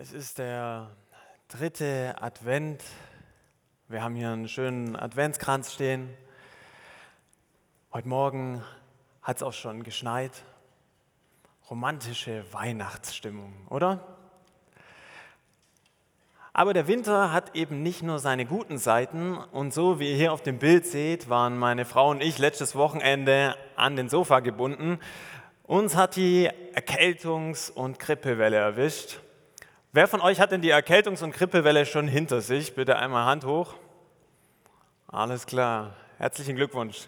Es ist der dritte Advent. Wir haben hier einen schönen Adventskranz stehen. Heute Morgen hat es auch schon geschneit. Romantische Weihnachtsstimmung, oder? Aber der Winter hat eben nicht nur seine guten Seiten. Und so wie ihr hier auf dem Bild seht, waren meine Frau und ich letztes Wochenende an den Sofa gebunden. Uns hat die Erkältungs- und Grippewelle erwischt. Wer von euch hat denn die Erkältungs- und Grippewelle schon hinter sich? Bitte einmal Hand hoch. Alles klar. Herzlichen Glückwunsch.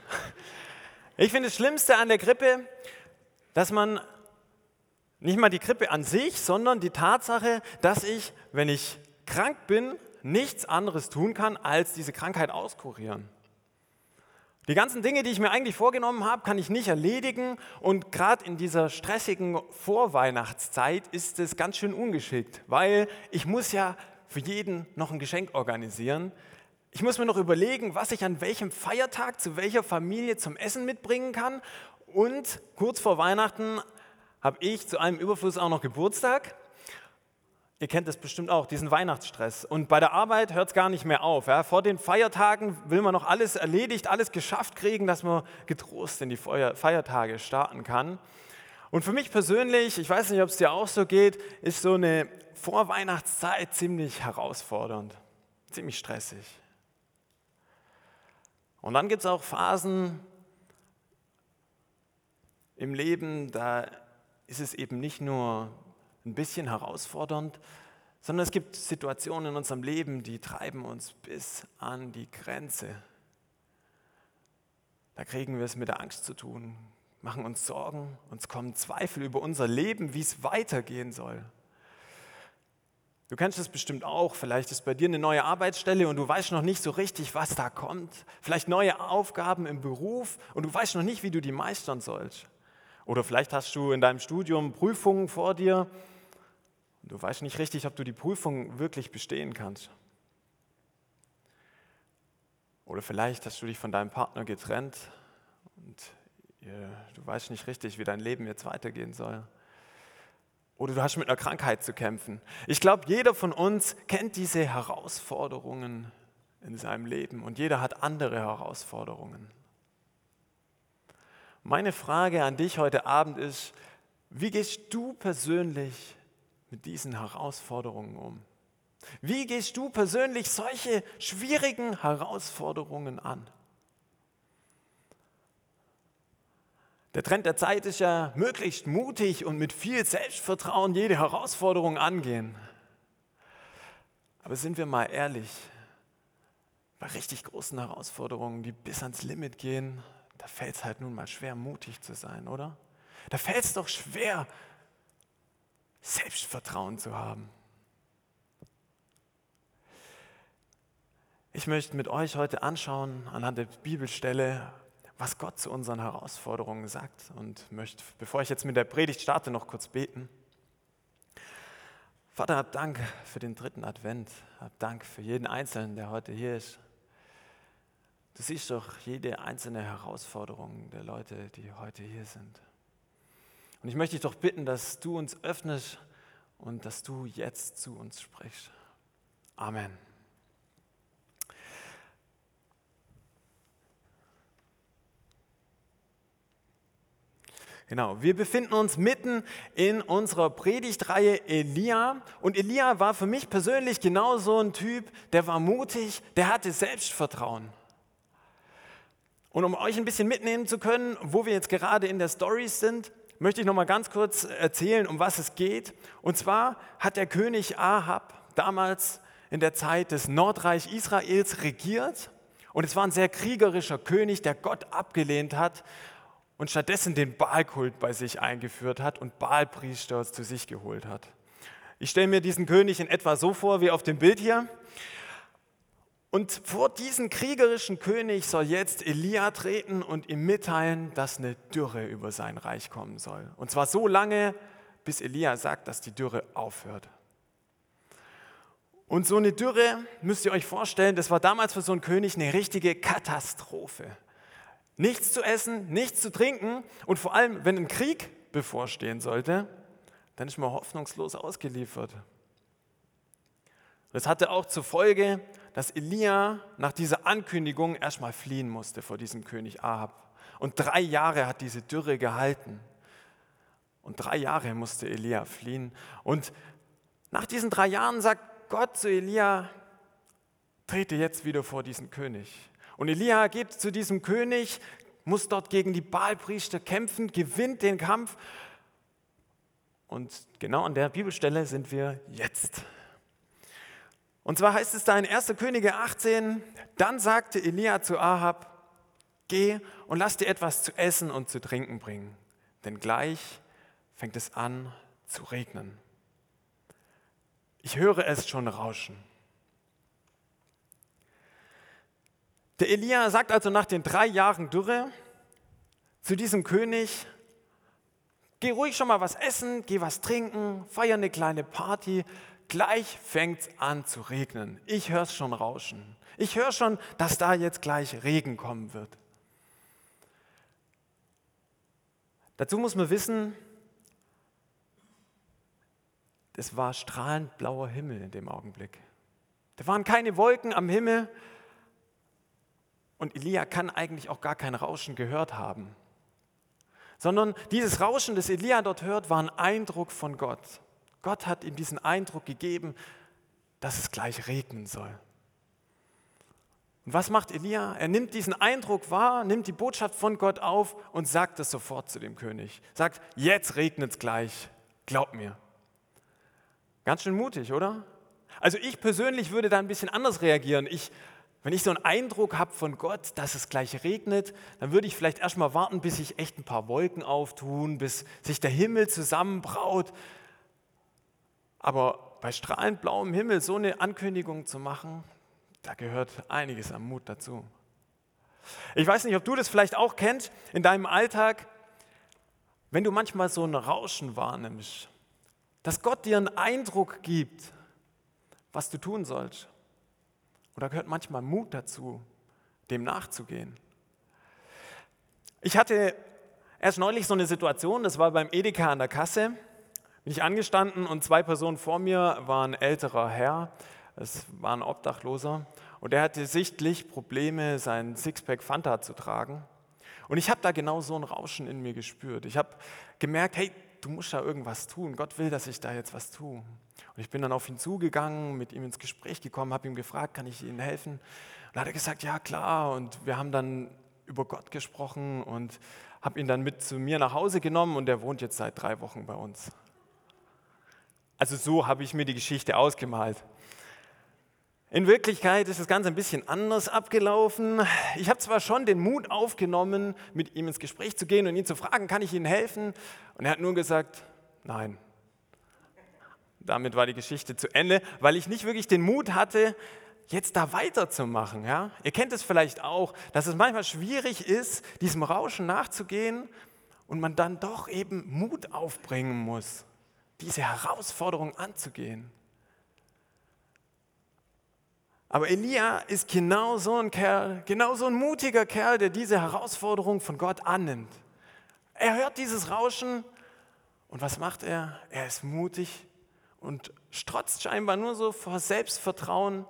Ich finde das Schlimmste an der Grippe, dass man nicht mal die Grippe an sich, sondern die Tatsache, dass ich, wenn ich krank bin, nichts anderes tun kann, als diese Krankheit auskurieren. Die ganzen Dinge, die ich mir eigentlich vorgenommen habe, kann ich nicht erledigen. Und gerade in dieser stressigen Vorweihnachtszeit ist es ganz schön ungeschickt, weil ich muss ja für jeden noch ein Geschenk organisieren. Ich muss mir noch überlegen, was ich an welchem Feiertag zu welcher Familie zum Essen mitbringen kann. Und kurz vor Weihnachten habe ich zu einem Überfluss auch noch Geburtstag Ihr kennt das bestimmt auch, diesen Weihnachtsstress. Und bei der Arbeit hört es gar nicht mehr auf. Ja. Vor den Feiertagen will man noch alles erledigt, alles geschafft kriegen, dass man getrost in die Feiertage starten kann. Und für mich persönlich, ich weiß nicht, ob es dir auch so geht, ist so eine Vorweihnachtszeit ziemlich herausfordernd, ziemlich stressig. Und dann gibt es auch Phasen im Leben, da ist es eben nicht nur ein bisschen herausfordernd, sondern es gibt Situationen in unserem Leben, die treiben uns bis an die Grenze. Da kriegen wir es mit der Angst zu tun, machen uns Sorgen, uns kommen Zweifel über unser Leben, wie es weitergehen soll. Du kennst es bestimmt auch, vielleicht ist bei dir eine neue Arbeitsstelle und du weißt noch nicht so richtig, was da kommt. Vielleicht neue Aufgaben im Beruf und du weißt noch nicht, wie du die meistern sollst. Oder vielleicht hast du in deinem Studium Prüfungen vor dir Du weißt nicht richtig, ob du die Prüfung wirklich bestehen kannst. Oder vielleicht hast du dich von deinem Partner getrennt und du weißt nicht richtig, wie dein Leben jetzt weitergehen soll. Oder du hast mit einer Krankheit zu kämpfen. Ich glaube, jeder von uns kennt diese Herausforderungen in seinem Leben und jeder hat andere Herausforderungen. Meine Frage an dich heute Abend ist, wie gehst du persönlich mit diesen Herausforderungen um? Wie gehst du persönlich solche schwierigen Herausforderungen an? Der Trend der Zeit ist ja möglichst mutig und mit viel Selbstvertrauen jede Herausforderung angehen. Aber sind wir mal ehrlich, bei richtig großen Herausforderungen, die bis ans Limit gehen, da fällt es halt nun mal schwer, mutig zu sein, oder? Da fällt es doch schwer, Selbstvertrauen zu haben. Ich möchte mit euch heute anschauen, anhand der Bibelstelle, was Gott zu unseren Herausforderungen sagt und möchte, bevor ich jetzt mit der Predigt starte, noch kurz beten. Vater, hab Dank für den dritten Advent, hab Dank für jeden Einzelnen, der heute hier ist. Du siehst doch jede einzelne Herausforderung der Leute, die heute hier sind. Und ich möchte dich doch bitten, dass du uns öffnest und dass du jetzt zu uns sprichst. Amen. Genau, wir befinden uns mitten in unserer Predigtreihe Elia. Und Elia war für mich persönlich genau so ein Typ, der war mutig, der hatte Selbstvertrauen. Und um euch ein bisschen mitnehmen zu können, wo wir jetzt gerade in der Story sind, möchte ich noch mal ganz kurz erzählen, um was es geht. Und zwar hat der König Ahab damals in der Zeit des Nordreich Israels regiert. Und es war ein sehr kriegerischer König, der Gott abgelehnt hat und stattdessen den Baalkult bei sich eingeführt hat und Baalpriester zu sich geholt hat. Ich stelle mir diesen König in etwa so vor wie auf dem Bild hier. Und vor diesen kriegerischen König soll jetzt Elia treten und ihm mitteilen, dass eine Dürre über sein Reich kommen soll. Und zwar so lange, bis Elia sagt, dass die Dürre aufhört. Und so eine Dürre, müsst ihr euch vorstellen, das war damals für so einen König eine richtige Katastrophe. Nichts zu essen, nichts zu trinken und vor allem, wenn ein Krieg bevorstehen sollte, dann ist man hoffnungslos ausgeliefert. Das hatte auch zur Folge, dass Elia nach dieser Ankündigung erstmal fliehen musste vor diesem König Ahab. Und drei Jahre hat diese Dürre gehalten. Und drei Jahre musste Elia fliehen. Und nach diesen drei Jahren sagt Gott zu Elia, trete jetzt wieder vor diesen König. Und Elia geht zu diesem König, muss dort gegen die Baalpriester kämpfen, gewinnt den Kampf. Und genau an der Bibelstelle sind wir jetzt. Und zwar heißt es da in 1. Könige 18, dann sagte Elia zu Ahab, geh und lass dir etwas zu essen und zu trinken bringen, denn gleich fängt es an zu regnen. Ich höre es schon rauschen. Der Elia sagt also nach den drei Jahren Dürre zu diesem König, geh ruhig schon mal was essen, geh was trinken, feier eine kleine Party, gleich fängt es an zu regnen. Ich höre es schon rauschen. Ich höre schon, dass da jetzt gleich Regen kommen wird. Dazu muss man wissen, es war strahlend blauer Himmel in dem Augenblick. Da waren keine Wolken am Himmel und Elia kann eigentlich auch gar kein Rauschen gehört haben, sondern dieses Rauschen, das Elia dort hört, war ein Eindruck von Gott. Gott hat ihm diesen Eindruck gegeben, dass es gleich regnen soll. Und was macht Elia? Er nimmt diesen Eindruck wahr, nimmt die Botschaft von Gott auf und sagt es sofort zu dem König. Sagt, jetzt regnet es gleich, glaub mir. Ganz schön mutig, oder? Also ich persönlich würde da ein bisschen anders reagieren. Ich, wenn ich so einen Eindruck habe von Gott, dass es gleich regnet, dann würde ich vielleicht erstmal warten, bis sich echt ein paar Wolken auftun, bis sich der Himmel zusammenbraut. Aber bei strahlend blauem Himmel so eine Ankündigung zu machen, da gehört einiges am Mut dazu. Ich weiß nicht, ob du das vielleicht auch kennst in deinem Alltag, wenn du manchmal so ein Rauschen wahrnimmst, dass Gott dir einen Eindruck gibt, was du tun sollst. Und da gehört manchmal Mut dazu, dem nachzugehen. Ich hatte erst neulich so eine Situation, das war beim Edeka an der Kasse, bin ich angestanden und zwei Personen vor mir waren älterer Herr, es war ein Obdachloser und er hatte sichtlich Probleme, seinen Sixpack Fanta zu tragen. Und ich habe da genau so ein Rauschen in mir gespürt. Ich habe gemerkt, hey, du musst da irgendwas tun. Gott will, dass ich da jetzt was tue. Und ich bin dann auf ihn zugegangen, mit ihm ins Gespräch gekommen, habe ihm gefragt, kann ich Ihnen helfen? Und dann hat er gesagt, ja klar. Und wir haben dann über Gott gesprochen und habe ihn dann mit zu mir nach Hause genommen und er wohnt jetzt seit drei Wochen bei uns. Also so habe ich mir die Geschichte ausgemalt. In Wirklichkeit ist das Ganze ein bisschen anders abgelaufen. Ich habe zwar schon den Mut aufgenommen, mit ihm ins Gespräch zu gehen und ihn zu fragen, kann ich Ihnen helfen? Und er hat nur gesagt, nein. Damit war die Geschichte zu Ende, weil ich nicht wirklich den Mut hatte, jetzt da weiterzumachen. Ja? Ihr kennt es vielleicht auch, dass es manchmal schwierig ist, diesem Rauschen nachzugehen und man dann doch eben Mut aufbringen muss, diese Herausforderung anzugehen. Aber Elia ist genau so ein Kerl, genau so ein mutiger Kerl, der diese Herausforderung von Gott annimmt. Er hört dieses Rauschen und was macht er? Er ist mutig und strotzt scheinbar nur so vor Selbstvertrauen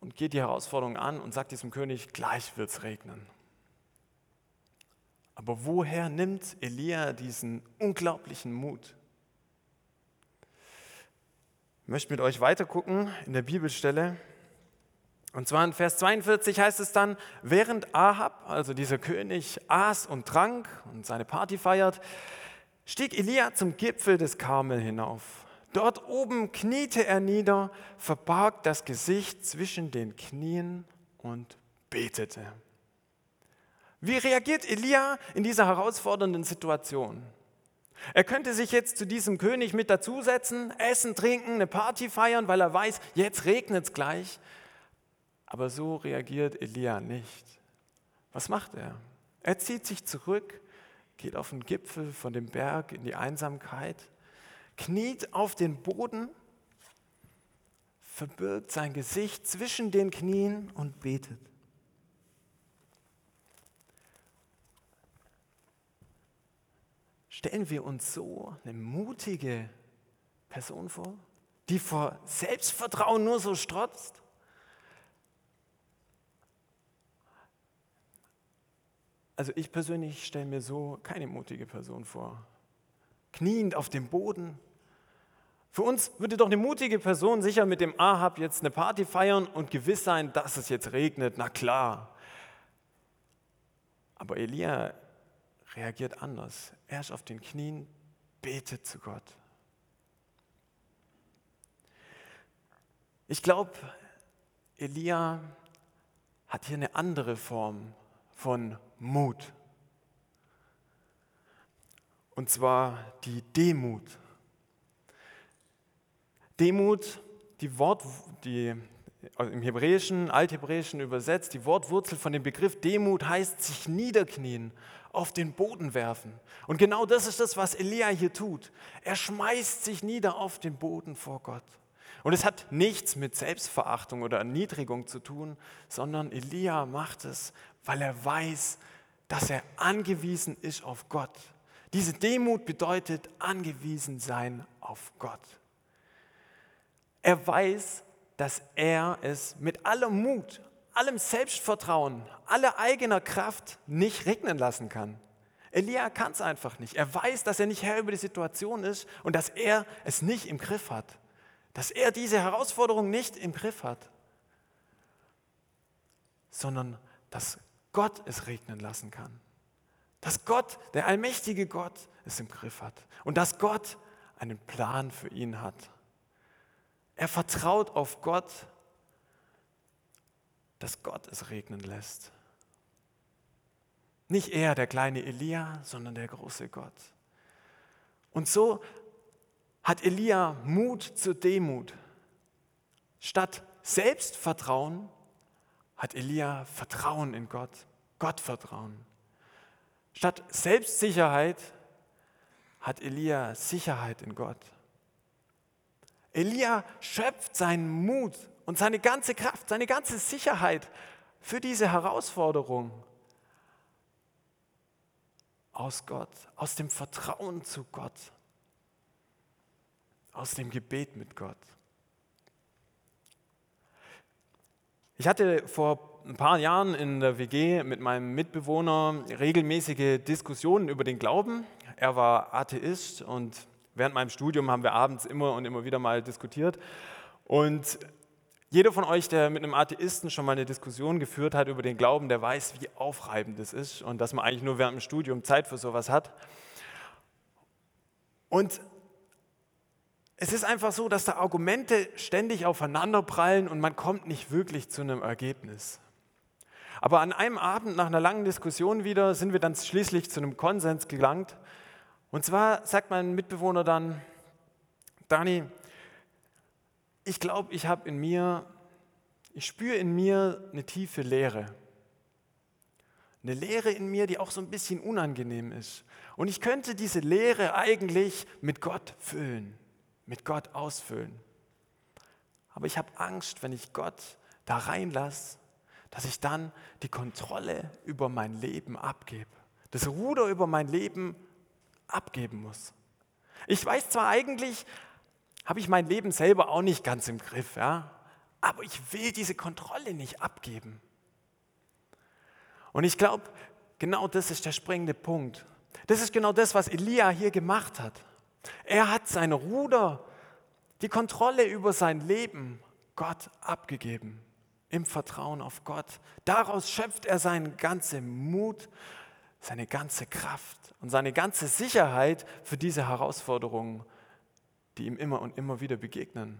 und geht die Herausforderung an und sagt diesem König, gleich wird es regnen. Aber woher nimmt Elia diesen unglaublichen Mut? Ich möchte mit euch weiter gucken in der Bibelstelle. Und zwar in Vers 42 heißt es dann, während Ahab, also dieser König, aß und trank und seine Party feiert, stieg Elia zum Gipfel des Karmel hinauf. Dort oben kniete er nieder, verbarg das Gesicht zwischen den Knien und betete. Wie reagiert Elia in dieser herausfordernden Situation? Er könnte sich jetzt zu diesem König mit dazusetzen, essen, trinken, eine Party feiern, weil er weiß, jetzt regnet es gleich. Aber so reagiert Elia nicht. Was macht er? Er zieht sich zurück, geht auf den Gipfel von dem Berg in die Einsamkeit, kniet auf den Boden, verbirgt sein Gesicht zwischen den Knien und betet. Stellen wir uns so eine mutige Person vor, die vor Selbstvertrauen nur so strotzt? Also ich persönlich stelle mir so keine mutige Person vor. Kniend auf dem Boden. Für uns würde doch eine mutige Person sicher mit dem Ahab jetzt eine Party feiern und gewiss sein, dass es jetzt regnet. Na klar. Aber Elia reagiert anders. Er ist auf den Knien, betet zu Gott. Ich glaube, Elia hat hier eine andere Form von Mut. Und zwar die Demut. Demut, die Wort, die also im Hebräischen, Althebräischen übersetzt, die Wortwurzel von dem Begriff Demut heißt sich niederknien, auf den Boden werfen. Und genau das ist das, was Elia hier tut. Er schmeißt sich nieder auf den Boden vor Gott. Und es hat nichts mit Selbstverachtung oder Erniedrigung zu tun, sondern Elia macht es, weil er weiß, dass er angewiesen ist auf Gott. Diese Demut bedeutet angewiesen sein auf Gott. Er weiß, dass er es mit allem Mut, allem Selbstvertrauen, aller eigener Kraft nicht regnen lassen kann. Elia kann es einfach nicht. Er weiß, dass er nicht Herr über die Situation ist und dass er es nicht im Griff hat. Dass er diese Herausforderung nicht im Griff hat, sondern dass Gott es regnen lassen kann. Dass Gott, der allmächtige Gott, es im Griff hat. Und dass Gott einen Plan für ihn hat. Er vertraut auf Gott, dass Gott es regnen lässt. Nicht er, der kleine Elia, sondern der große Gott. Und so hat Elia Mut zur Demut. Statt Selbstvertrauen hat Elia Vertrauen in Gott, Gottvertrauen. Statt Selbstsicherheit hat Elia Sicherheit in Gott. Elia schöpft seinen Mut und seine ganze Kraft, seine ganze Sicherheit für diese Herausforderung aus Gott, aus dem Vertrauen zu Gott, aus dem Gebet mit Gott. Ich hatte vor ein paar Jahren in der WG mit meinem Mitbewohner regelmäßige Diskussionen über den Glauben. Er war Atheist und während meinem Studium haben wir abends immer und immer wieder mal diskutiert. Und jeder von euch, der mit einem Atheisten schon mal eine Diskussion geführt hat über den Glauben, der weiß, wie aufreibend das ist und dass man eigentlich nur während dem Studium Zeit für sowas hat. Und es ist einfach so, dass da Argumente ständig aufeinanderprallen und man kommt nicht wirklich zu einem Ergebnis. Aber an einem Abend nach einer langen Diskussion wieder sind wir dann schließlich zu einem Konsens gelangt und zwar sagt mein Mitbewohner dann, Dani, ich glaube, ich habe in mir, ich spüre in mir eine tiefe Leere. Eine Leere in mir, die auch so ein bisschen unangenehm ist. Und ich könnte diese Leere eigentlich mit Gott füllen, mit Gott ausfüllen. Aber ich habe Angst, wenn ich Gott da reinlasse, dass ich dann die Kontrolle über mein Leben abgebe. Das Ruder über mein Leben abgeben muss. Ich weiß zwar eigentlich, habe ich mein Leben selber auch nicht ganz im Griff, ja, aber ich will diese Kontrolle nicht abgeben. Und ich glaube, genau das ist der springende Punkt. Das ist genau das, was Elia hier gemacht hat. Er hat sein Ruder, die Kontrolle über sein Leben Gott abgegeben, im Vertrauen auf Gott. Daraus schöpft er seinen ganzen Mut seine ganze Kraft und seine ganze Sicherheit für diese Herausforderungen, die ihm immer und immer wieder begegnen.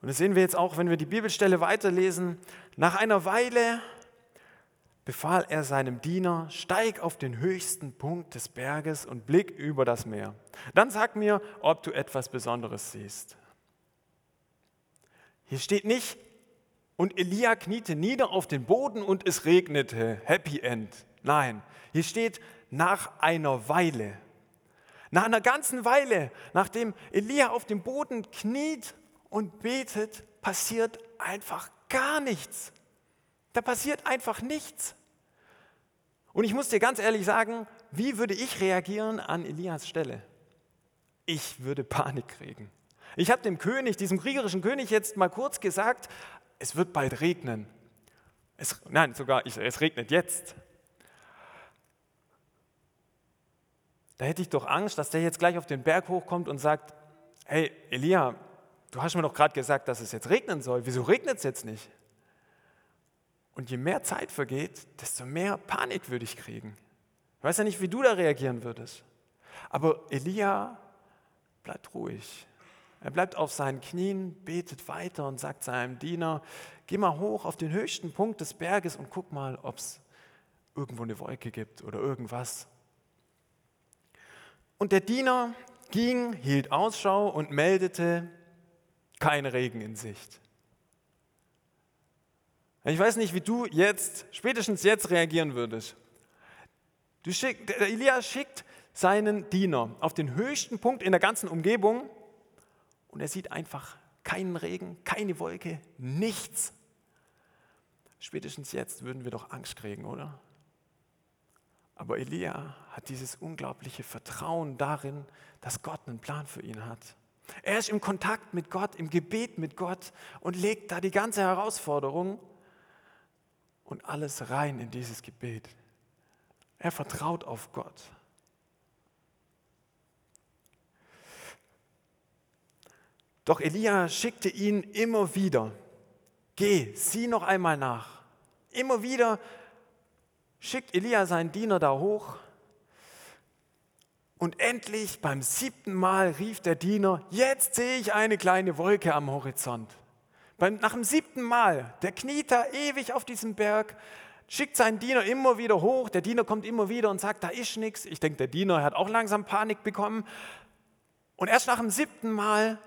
Und das sehen wir jetzt auch, wenn wir die Bibelstelle weiterlesen. Nach einer Weile befahl er seinem Diener, steig auf den höchsten Punkt des Berges und blick über das Meer. Dann sag mir, ob du etwas Besonderes siehst. Hier steht nicht, und Elia kniete nieder auf den Boden und es regnete. Happy End. Nein, hier steht nach einer Weile. Nach einer ganzen Weile, nachdem Elia auf dem Boden kniet und betet, passiert einfach gar nichts. Da passiert einfach nichts. Und ich muss dir ganz ehrlich sagen, wie würde ich reagieren an Elias Stelle? Ich würde Panik kriegen. Ich habe dem König, diesem kriegerischen König jetzt mal kurz gesagt, es wird bald regnen. Es, nein, sogar, es regnet jetzt. Da hätte ich doch Angst, dass der jetzt gleich auf den Berg hochkommt und sagt, hey Elia, du hast mir doch gerade gesagt, dass es jetzt regnen soll. Wieso regnet es jetzt nicht? Und je mehr Zeit vergeht, desto mehr Panik würde ich kriegen. Ich weiß ja nicht, wie du da reagieren würdest. Aber Elia bleibt ruhig. Er bleibt auf seinen Knien, betet weiter und sagt seinem Diener, geh mal hoch auf den höchsten Punkt des Berges und guck mal, ob es irgendwo eine Wolke gibt oder irgendwas. Und der Diener ging, hielt Ausschau und meldete, kein Regen in Sicht. Ich weiß nicht, wie du jetzt, spätestens jetzt reagieren würdest. Du schick, der Elia schickt seinen Diener auf den höchsten Punkt in der ganzen Umgebung und er sieht einfach keinen Regen, keine Wolke, nichts. Spätestens jetzt würden wir doch Angst kriegen, oder? Aber Elia hat dieses unglaubliche Vertrauen darin, dass Gott einen Plan für ihn hat. Er ist im Kontakt mit Gott, im Gebet mit Gott und legt da die ganze Herausforderung und alles rein in dieses Gebet. Er vertraut auf Gott. Doch Elia schickte ihn immer wieder. Geh, sieh noch einmal nach. Immer wieder schickt Elia seinen Diener da hoch. Und endlich beim siebten Mal rief der Diener, jetzt sehe ich eine kleine Wolke am Horizont. nach dem siebten Mal, der kniet da ewig auf diesem Berg, schickt seinen Diener immer wieder hoch, der Diener kommt immer wieder und sagt, da ist nichts. Ich denke, der Diener hat auch langsam Panik bekommen. Und erst nach dem siebten Mal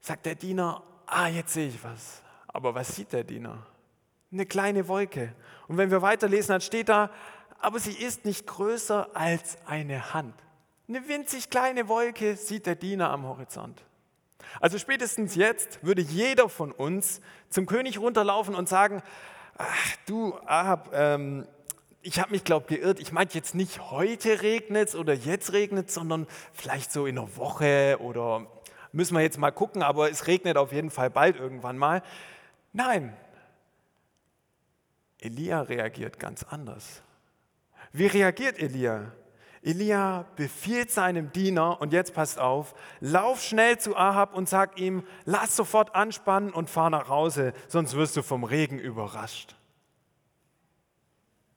sagt der Diener, ah, jetzt sehe ich was. Aber was sieht der Diener? Eine kleine Wolke. Und wenn wir weiterlesen, dann steht da, aber sie ist nicht größer als eine Hand. Eine winzig kleine Wolke sieht der Diener am Horizont. Also spätestens jetzt würde jeder von uns zum König runterlaufen und sagen, ach, du Ahab, ähm, ich habe mich, glaube geirrt. Ich meinte jetzt nicht heute regnet es oder jetzt regnet es, sondern vielleicht so in einer Woche oder müssen wir jetzt mal gucken, aber es regnet auf jeden Fall bald irgendwann mal. Nein, Elia reagiert ganz anders. Wie reagiert Elia? Elia befiehlt seinem Diener, und jetzt passt auf, lauf schnell zu Ahab und sag ihm, lass sofort anspannen und fahr nach Hause, sonst wirst du vom Regen überrascht.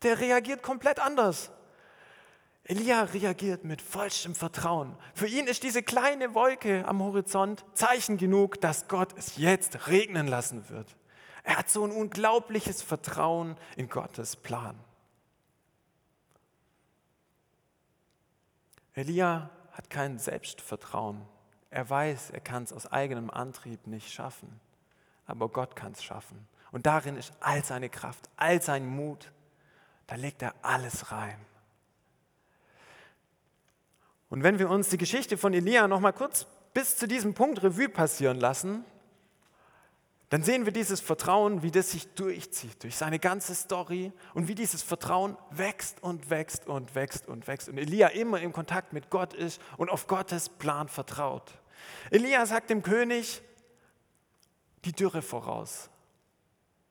Der reagiert komplett anders. Elia reagiert mit vollstem Vertrauen. Für ihn ist diese kleine Wolke am Horizont Zeichen genug, dass Gott es jetzt regnen lassen wird. Er hat so ein unglaubliches Vertrauen in Gottes Plan. Elia hat kein Selbstvertrauen. Er weiß, er kann es aus eigenem Antrieb nicht schaffen. Aber Gott kann es schaffen. Und darin ist all seine Kraft, all sein Mut. Da legt er alles rein. Und wenn wir uns die Geschichte von Elia noch mal kurz bis zu diesem Punkt Revue passieren lassen, dann sehen wir dieses Vertrauen, wie das sich durchzieht, durch seine ganze Story und wie dieses Vertrauen wächst und wächst und wächst und wächst. Und Elia immer im Kontakt mit Gott ist und auf Gottes Plan vertraut. Elia sagt dem König die Dürre voraus.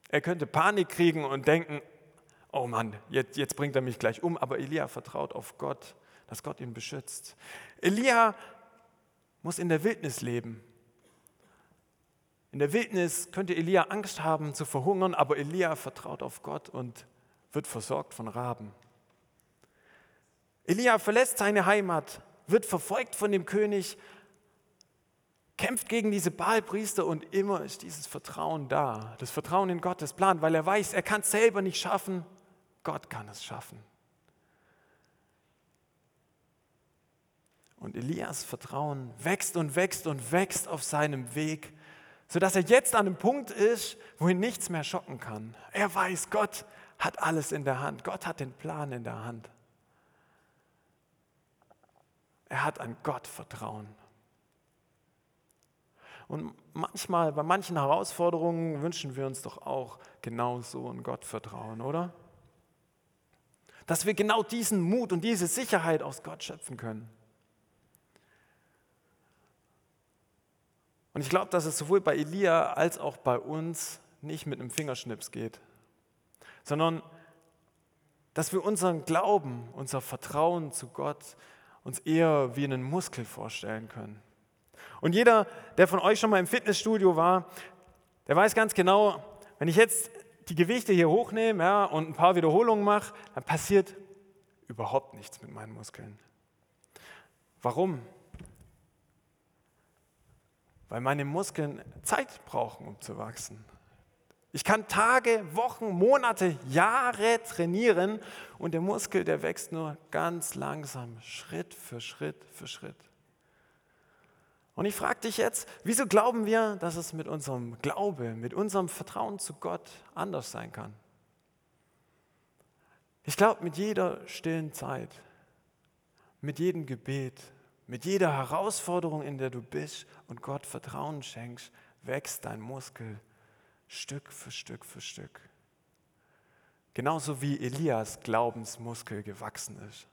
Er könnte Panik kriegen und denken, oh Mann, jetzt, jetzt bringt er mich gleich um, aber Elia vertraut auf Gott, dass Gott ihn beschützt. Elia muss in der Wildnis leben in der Wildnis könnte Elia Angst haben zu verhungern, aber Elia vertraut auf Gott und wird versorgt von Raben. Elia verlässt seine Heimat, wird verfolgt von dem König, kämpft gegen diese Baalpriester und immer ist dieses Vertrauen da, das Vertrauen in Gottes Plan, weil er weiß, er kann es selber nicht schaffen, Gott kann es schaffen. Und Elias Vertrauen wächst und wächst und wächst auf seinem Weg sodass er jetzt an einem Punkt ist, wo ihn nichts mehr schocken kann. Er weiß, Gott hat alles in der Hand. Gott hat den Plan in der Hand. Er hat an Gott Vertrauen. Und manchmal, bei manchen Herausforderungen wünschen wir uns doch auch genau so ein Gottvertrauen, oder? Dass wir genau diesen Mut und diese Sicherheit aus Gott schöpfen können. Und ich glaube, dass es sowohl bei Elia als auch bei uns nicht mit einem Fingerschnips geht, sondern dass wir unseren Glauben, unser Vertrauen zu Gott uns eher wie einen Muskel vorstellen können. Und jeder, der von euch schon mal im Fitnessstudio war, der weiß ganz genau, wenn ich jetzt die Gewichte hier hochnehme ja, und ein paar Wiederholungen mache, dann passiert überhaupt nichts mit meinen Muskeln. Warum? Weil meine Muskeln Zeit brauchen, um zu wachsen. Ich kann Tage, Wochen, Monate, Jahre trainieren und der Muskel, der wächst nur ganz langsam, Schritt für Schritt für Schritt. Und ich frage dich jetzt, wieso glauben wir, dass es mit unserem Glaube, mit unserem Vertrauen zu Gott anders sein kann? Ich glaube, mit jeder stillen Zeit, mit jedem Gebet, mit jeder Herausforderung, in der du bist und Gott Vertrauen schenkst, wächst dein Muskel Stück für Stück für Stück. Genauso wie Elias Glaubensmuskel gewachsen ist.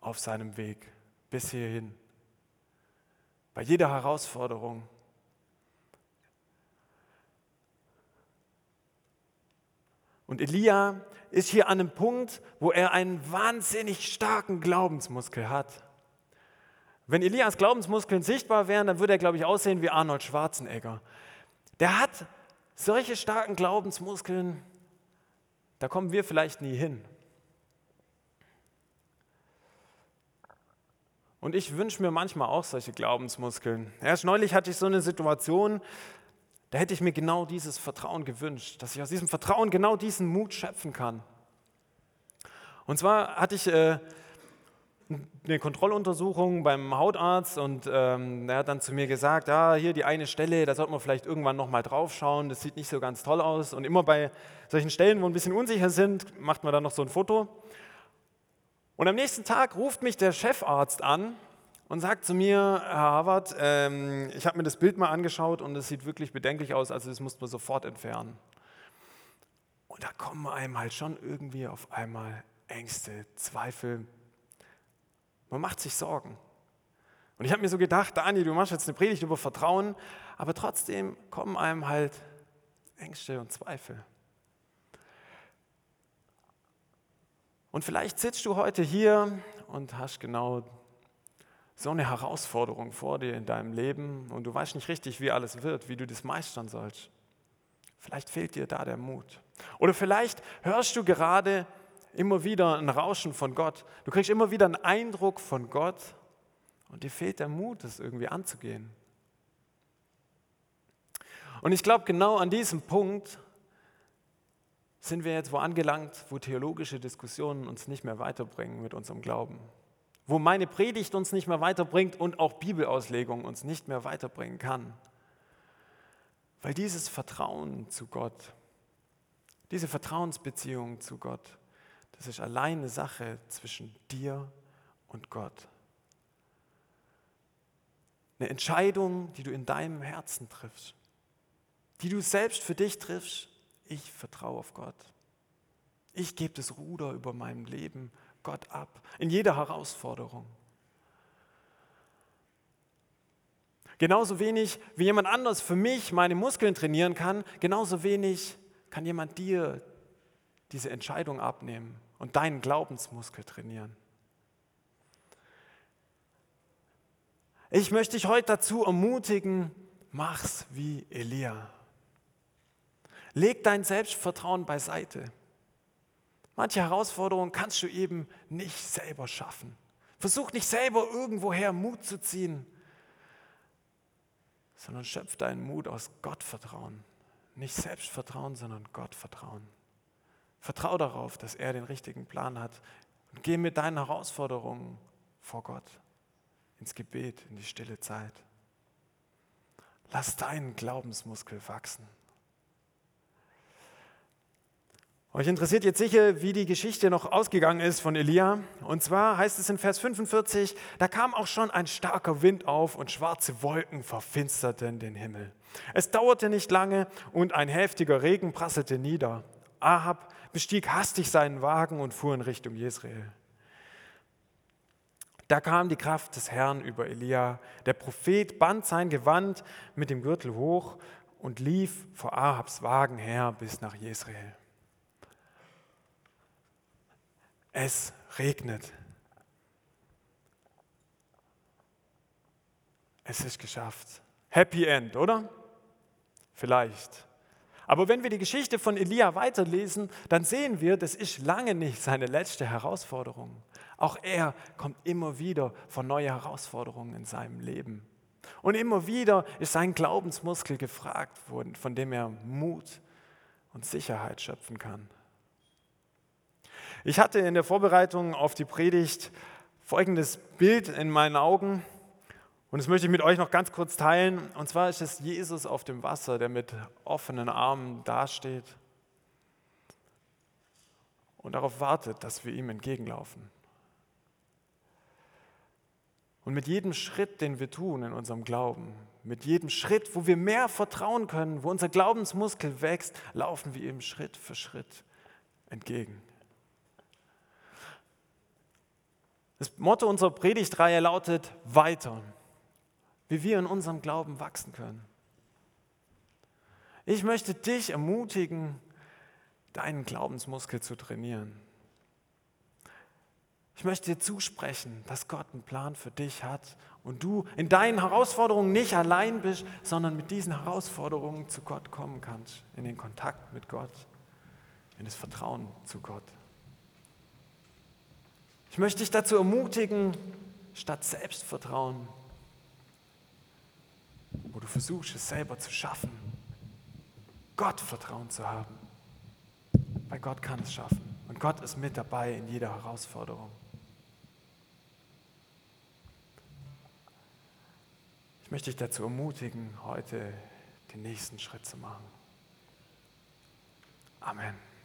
Auf seinem Weg bis hierhin. Bei jeder Herausforderung. Und Elia ist hier an einem Punkt, wo er einen wahnsinnig starken Glaubensmuskel hat. Wenn Elias Glaubensmuskeln sichtbar wären, dann würde er, glaube ich, aussehen wie Arnold Schwarzenegger. Der hat solche starken Glaubensmuskeln, da kommen wir vielleicht nie hin. Und ich wünsche mir manchmal auch solche Glaubensmuskeln. Erst neulich hatte ich so eine Situation, da hätte ich mir genau dieses Vertrauen gewünscht, dass ich aus diesem Vertrauen genau diesen Mut schöpfen kann. Und zwar hatte ich äh, eine Kontrolluntersuchung beim Hautarzt und ähm, er hat dann zu mir gesagt, ja, hier die eine Stelle, da sollte man vielleicht irgendwann nochmal drauf schauen, das sieht nicht so ganz toll aus. Und immer bei solchen Stellen, wo ein bisschen unsicher sind, macht man dann noch so ein Foto. Und am nächsten Tag ruft mich der Chefarzt an und sagt zu mir, Herr Harvard, ähm, ich habe mir das Bild mal angeschaut und es sieht wirklich bedenklich aus, also das muss man sofort entfernen. Und da kommen einem halt schon irgendwie auf einmal Ängste, Zweifel. Man macht sich Sorgen. Und ich habe mir so gedacht, Daniel, du machst jetzt eine Predigt über Vertrauen, aber trotzdem kommen einem halt Ängste und Zweifel. Und vielleicht sitzt du heute hier und hast genau so eine Herausforderung vor dir in deinem Leben und du weißt nicht richtig, wie alles wird, wie du das meistern sollst. Vielleicht fehlt dir da der Mut. Oder vielleicht hörst du gerade immer wieder ein Rauschen von Gott. Du kriegst immer wieder einen Eindruck von Gott und dir fehlt der Mut, das irgendwie anzugehen. Und ich glaube, genau an diesem Punkt sind wir jetzt wo angelangt, wo theologische Diskussionen uns nicht mehr weiterbringen mit unserem Glauben. Wo meine Predigt uns nicht mehr weiterbringt und auch Bibelauslegung uns nicht mehr weiterbringen kann. Weil dieses Vertrauen zu Gott, diese Vertrauensbeziehung zu Gott, das ist allein eine Sache zwischen dir und Gott. Eine Entscheidung, die du in deinem Herzen triffst, die du selbst für dich triffst ich vertraue auf Gott. Ich gebe das Ruder über meinem Leben Gott ab, in jeder Herausforderung. Genauso wenig wie jemand anders für mich meine Muskeln trainieren kann, genauso wenig kann jemand dir diese Entscheidung abnehmen und deinen Glaubensmuskel trainieren. Ich möchte dich heute dazu ermutigen, mach's wie Elia. Leg dein Selbstvertrauen beiseite. Manche Herausforderungen kannst du eben nicht selber schaffen. Versuch nicht selber irgendwoher Mut zu ziehen, sondern schöpf deinen Mut aus Gottvertrauen. Nicht Selbstvertrauen, sondern Gottvertrauen. Vertrau darauf, dass er den richtigen Plan hat und geh mit deinen Herausforderungen vor Gott ins Gebet, in die stille Zeit. Lass deinen Glaubensmuskel wachsen. Euch interessiert jetzt sicher, wie die Geschichte noch ausgegangen ist von Elia. Und zwar heißt es in Vers 45, da kam auch schon ein starker Wind auf und schwarze Wolken verfinsterten den Himmel. Es dauerte nicht lange und ein heftiger Regen prasselte nieder. Ahab bestieg hastig seinen Wagen und fuhr in Richtung Jezreel. Da kam die Kraft des Herrn über Elia. Der Prophet band sein Gewand mit dem Gürtel hoch und lief vor Ahabs Wagen her bis nach Jezreel. Es regnet. Es ist geschafft. Happy End, oder? Vielleicht. Aber wenn wir die Geschichte von Elia weiterlesen, dann sehen wir, das ist lange nicht seine letzte Herausforderung. Auch er kommt immer wieder vor neue Herausforderungen in seinem Leben. Und immer wieder ist sein Glaubensmuskel gefragt worden, von dem er Mut und Sicherheit schöpfen kann. Ich hatte in der Vorbereitung auf die Predigt folgendes Bild in meinen Augen. Und das möchte ich mit euch noch ganz kurz teilen. Und zwar ist es Jesus auf dem Wasser, der mit offenen Armen dasteht und darauf wartet, dass wir ihm entgegenlaufen. Und mit jedem Schritt, den wir tun in unserem Glauben, mit jedem Schritt, wo wir mehr vertrauen können, wo unser Glaubensmuskel wächst, laufen wir ihm Schritt für Schritt entgegen. Das Motto unserer Predigtreihe lautet weiter wie wir in unserem Glauben wachsen können. Ich möchte dich ermutigen, deinen Glaubensmuskel zu trainieren. Ich möchte dir zusprechen, dass Gott einen Plan für dich hat und du in deinen Herausforderungen nicht allein bist, sondern mit diesen Herausforderungen zu Gott kommen kannst, in den Kontakt mit Gott, in das Vertrauen zu Gott. Ich möchte dich dazu ermutigen, statt Selbstvertrauen wo du versuchst, es selber zu schaffen, Gott Vertrauen zu haben. Weil Gott kann es schaffen. Und Gott ist mit dabei in jeder Herausforderung. Ich möchte dich dazu ermutigen, heute den nächsten Schritt zu machen. Amen.